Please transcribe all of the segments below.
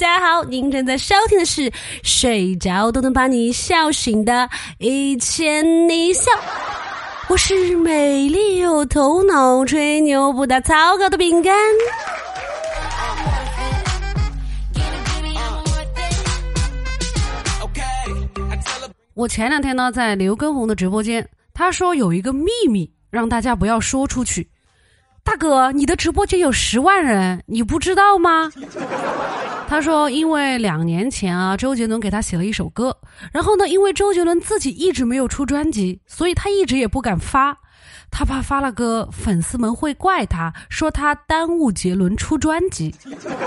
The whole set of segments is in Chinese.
大家好，您正在收听的是睡着都能把你笑醒的《一千你笑》，我是美丽又头脑、吹牛不打草稿的饼干。我前两天呢，在刘畊宏的直播间，他说有一个秘密，让大家不要说出去。大哥，你的直播间有十万人，你不知道吗？他说，因为两年前啊，周杰伦给他写了一首歌，然后呢，因为周杰伦自己一直没有出专辑，所以他一直也不敢发，他怕发了歌，粉丝们会怪他，说他耽误杰伦出专辑。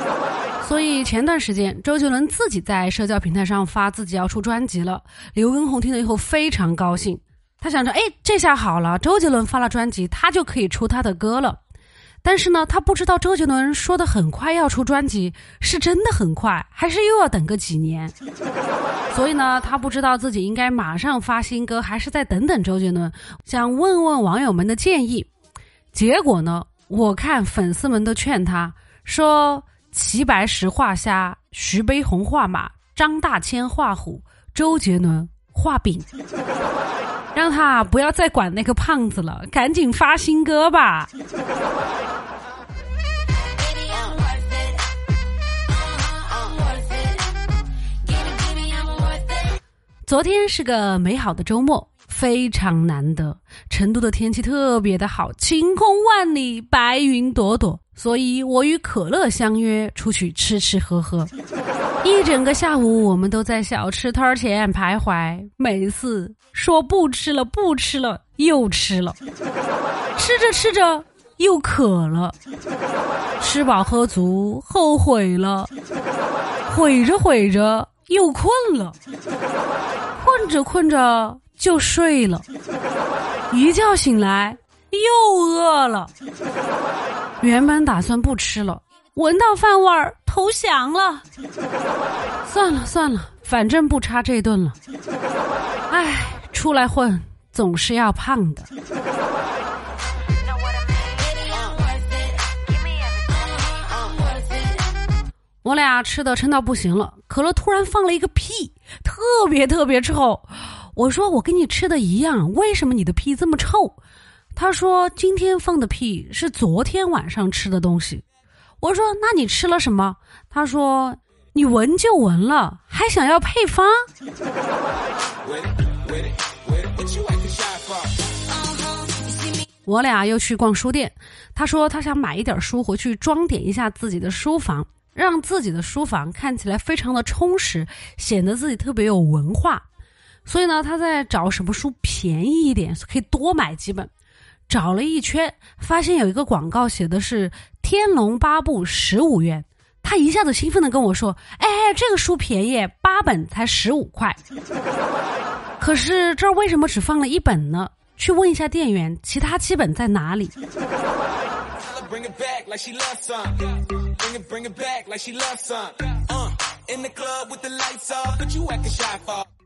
所以前段时间，周杰伦自己在社交平台上发自己要出专辑了，刘畊宏听了以后非常高兴，他想着，哎，这下好了，周杰伦发了专辑，他就可以出他的歌了。但是呢，他不知道周杰伦说的很快要出专辑，是真的很快，还是又要等个几年？所以呢，他不知道自己应该马上发新歌，还是再等等周杰伦。想问问网友们的建议。结果呢，我看粉丝们都劝他说：齐白石画虾，徐悲鸿画马，张大千画虎，周杰伦画饼，让他不要再管那个胖子了，赶紧发新歌吧。昨天是个美好的周末，非常难得。成都的天气特别的好，晴空万里，白云朵朵。所以我与可乐相约出去吃吃喝喝。一整个下午，我们都在小吃摊前徘徊，每次说不吃了，不吃了，又吃了。吃着吃着又渴了，吃饱喝足，后悔了。悔着悔着又困了。困着困着就睡了，一觉醒来又饿了。原本打算不吃了，闻到饭味儿投降了。算了算了，反正不差这顿了。唉，出来混总是要胖的。我俩吃的撑到不行了，可乐突然放了一个屁，特别特别臭。我说：“我跟你吃的一样，为什么你的屁这么臭？”他说：“今天放的屁是昨天晚上吃的东西。”我说：“那你吃了什么？”他说：“你闻就闻了，还想要配方？”我俩又去逛书店，他说他想买一点书回去装点一下自己的书房。让自己的书房看起来非常的充实，显得自己特别有文化。所以呢，他在找什么书便宜一点，可以多买几本。找了一圈，发现有一个广告写的是《天龙八部》十五元，他一下子兴奋的跟我说：“哎，这个书便宜，八本才十五块。”可是这儿为什么只放了一本呢？去问一下店员，其他七本在哪里？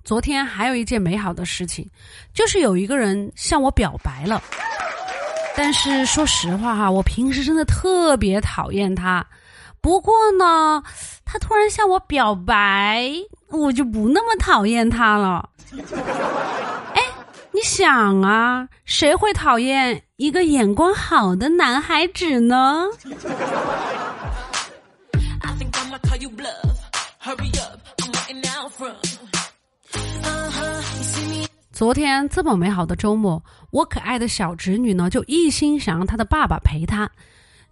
昨天还有一件美好的事情，就是有一个人向我表白了。但是说实话哈，我平时真的特别讨厌他。不过呢，他突然向我表白，我就不那么讨厌他了。哎，你想啊，谁会讨厌一个眼光好的男孩子呢？昨天这么美好的周末，我可爱的小侄女呢就一心想让她的爸爸陪她，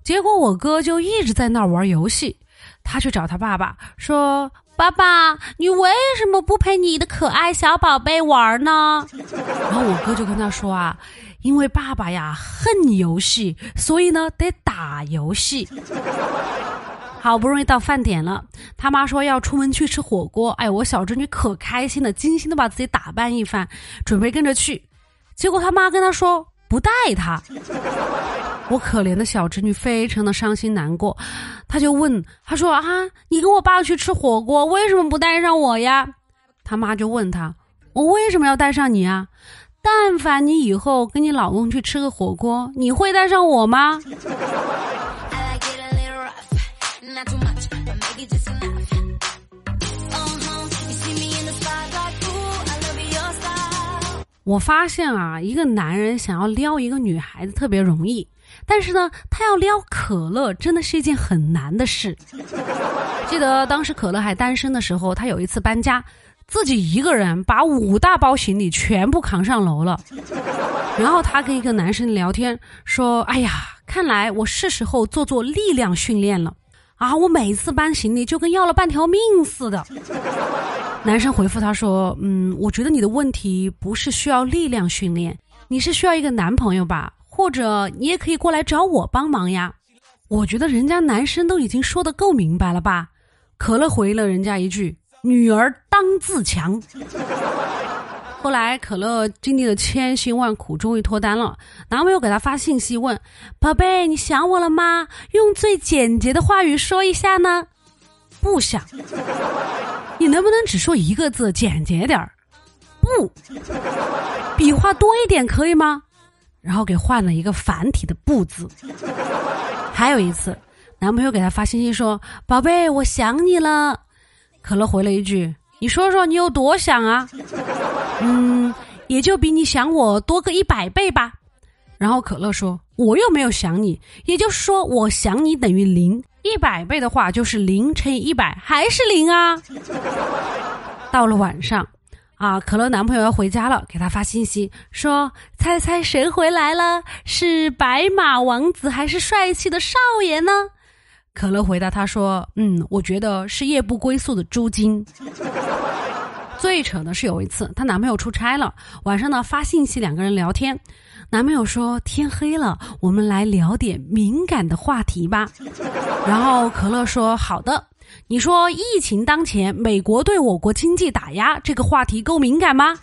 结果我哥就一直在那儿玩游戏。他去找他爸爸说：“爸爸，你为什么不陪你的可爱小宝贝玩呢？”然后我哥就跟他说：“啊，因为爸爸呀恨游戏，所以呢得打游戏。”好不容易到饭点了，他妈说要出门去吃火锅。哎，我小侄女可开心了，精心的把自己打扮一番，准备跟着去。结果他妈跟他说不带他。我可怜的小侄女非常的伤心难过，他就问他说啊，你跟我爸去吃火锅，为什么不带上我呀？他妈就问他，我为什么要带上你啊？但凡你以后跟你老公去吃个火锅，你会带上我吗？not too much，or maybe just see me in the spotlight. 我发现啊，一个男人想要撩一个女孩子特别容易，但是呢，他要撩可乐真的是一件很难的事。记得当时可乐还单身的时候，他有一次搬家，自己一个人把五大包行李全部扛上楼了。然后他跟一个男生聊天说：“哎呀，看来我是时候做做力量训练了。”啊，我每次搬行李就跟要了半条命似的。”男生回复他说：“嗯，我觉得你的问题不是需要力量训练，你是需要一个男朋友吧？或者你也可以过来找我帮忙呀。”我觉得人家男生都已经说的够明白了吧？可乐回了人家一句：“女儿当自强。”后来可乐经历了千辛万苦，终于脱单了。男朋友给她发信息问：“宝贝，你想我了吗？用最简洁的话语说一下呢？”不想。你能不能只说一个字，简洁点儿？不，笔画多一点可以吗？然后给换了一个繁体的“不”字。还有一次，男朋友给她发信息说：“宝贝，我想你了。”可乐回了一句：“你说说你有多想啊？”嗯，也就比你想我多个一百倍吧。然后可乐说：“我又没有想你，也就是说我想你等于零。”一百倍的话就是零乘以一百还是零啊！到了晚上，啊，可乐男朋友要回家了，给他发信息说：“猜猜谁回来了？是白马王子还是帅气的少爷呢？”可乐回答他说：“嗯，我觉得是夜不归宿的朱金。”最扯的是有一次，她男朋友出差了，晚上呢发信息两个人聊天。男朋友说：“天黑了，我们来聊点敏感的话题吧。”然后可乐说：“好的。”你说疫情当前，美国对我国经济打压，这个话题够敏感吗？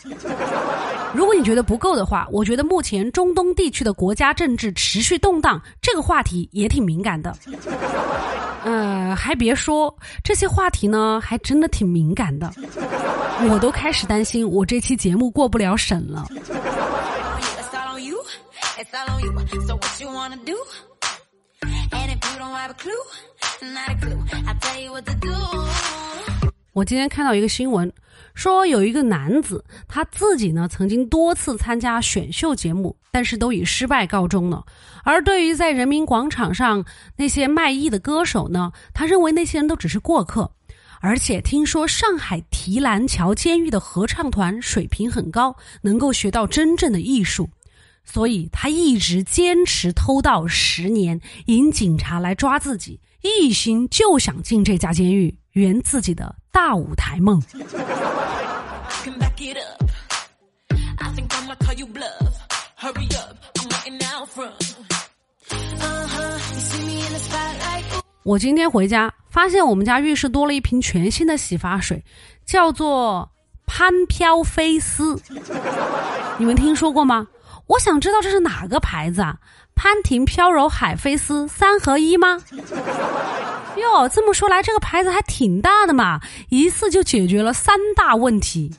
如果你觉得不够的话，我觉得目前中东地区的国家政治持续动荡，这个话题也挺敏感的。呃，还别说，这些话题呢，还真的挺敏感的。我都开始担心，我这期节目过不了审了。我今天看到一个新闻，说有一个男子，他自己呢曾经多次参加选秀节目，但是都以失败告终了。而对于在人民广场上那些卖艺的歌手呢，他认为那些人都只是过客。而且听说上海提篮桥监狱的合唱团水平很高，能够学到真正的艺术。所以他一直坚持偷盗十年，引警察来抓自己，一心就想进这家监狱，圆自己的大舞台梦。我今天回家，发现我们家浴室多了一瓶全新的洗发水，叫做潘飘飞丝，你们听说过吗？我想知道这是哪个牌子啊？潘婷飘柔海飞丝三合一吗？哟，这么说来，这个牌子还挺大的嘛，一次就解决了三大问题。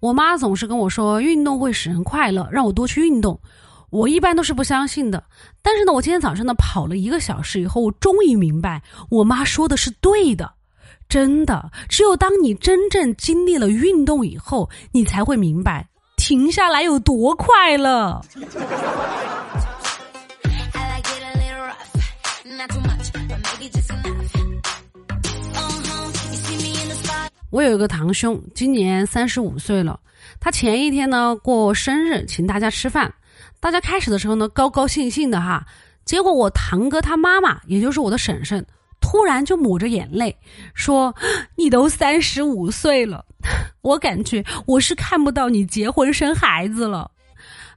我妈总是跟我说，运动会使人快乐，让我多去运动。我一般都是不相信的，但是呢，我今天早上呢跑了一个小时以后，我终于明白我妈说的是对的，真的，只有当你真正经历了运动以后，你才会明白停下来有多快乐。我有一个堂兄，今年三十五岁了，他前一天呢过生日，请大家吃饭。大家开始的时候呢，高高兴兴的哈，结果我堂哥他妈妈，也就是我的婶婶，突然就抹着眼泪说：“你都三十五岁了，我感觉我是看不到你结婚生孩子了，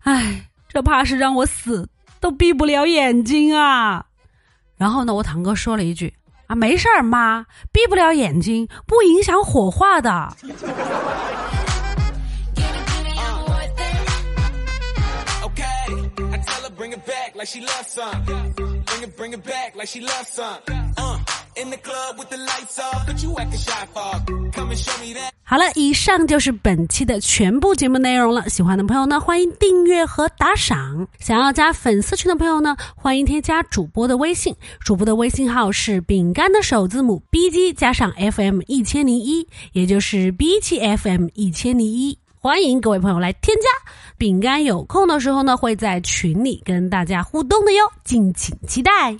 哎，这怕是让我死都闭不了眼睛啊！”然后呢，我堂哥说了一句：“啊，没事儿，妈，闭不了眼睛不影响火化的。”好了，以上就是本期的全部节目内容了。喜欢的朋友呢，欢迎订阅和打赏。想要加粉丝群的朋友呢，欢迎添加主播的微信，主播的微信号是饼干的首字母 B G 加上 F M 一千零一，也就是 BGFM 一千零一。欢迎各位朋友来添加，饼干有空的时候呢，会在群里跟大家互动的哟，敬请期待。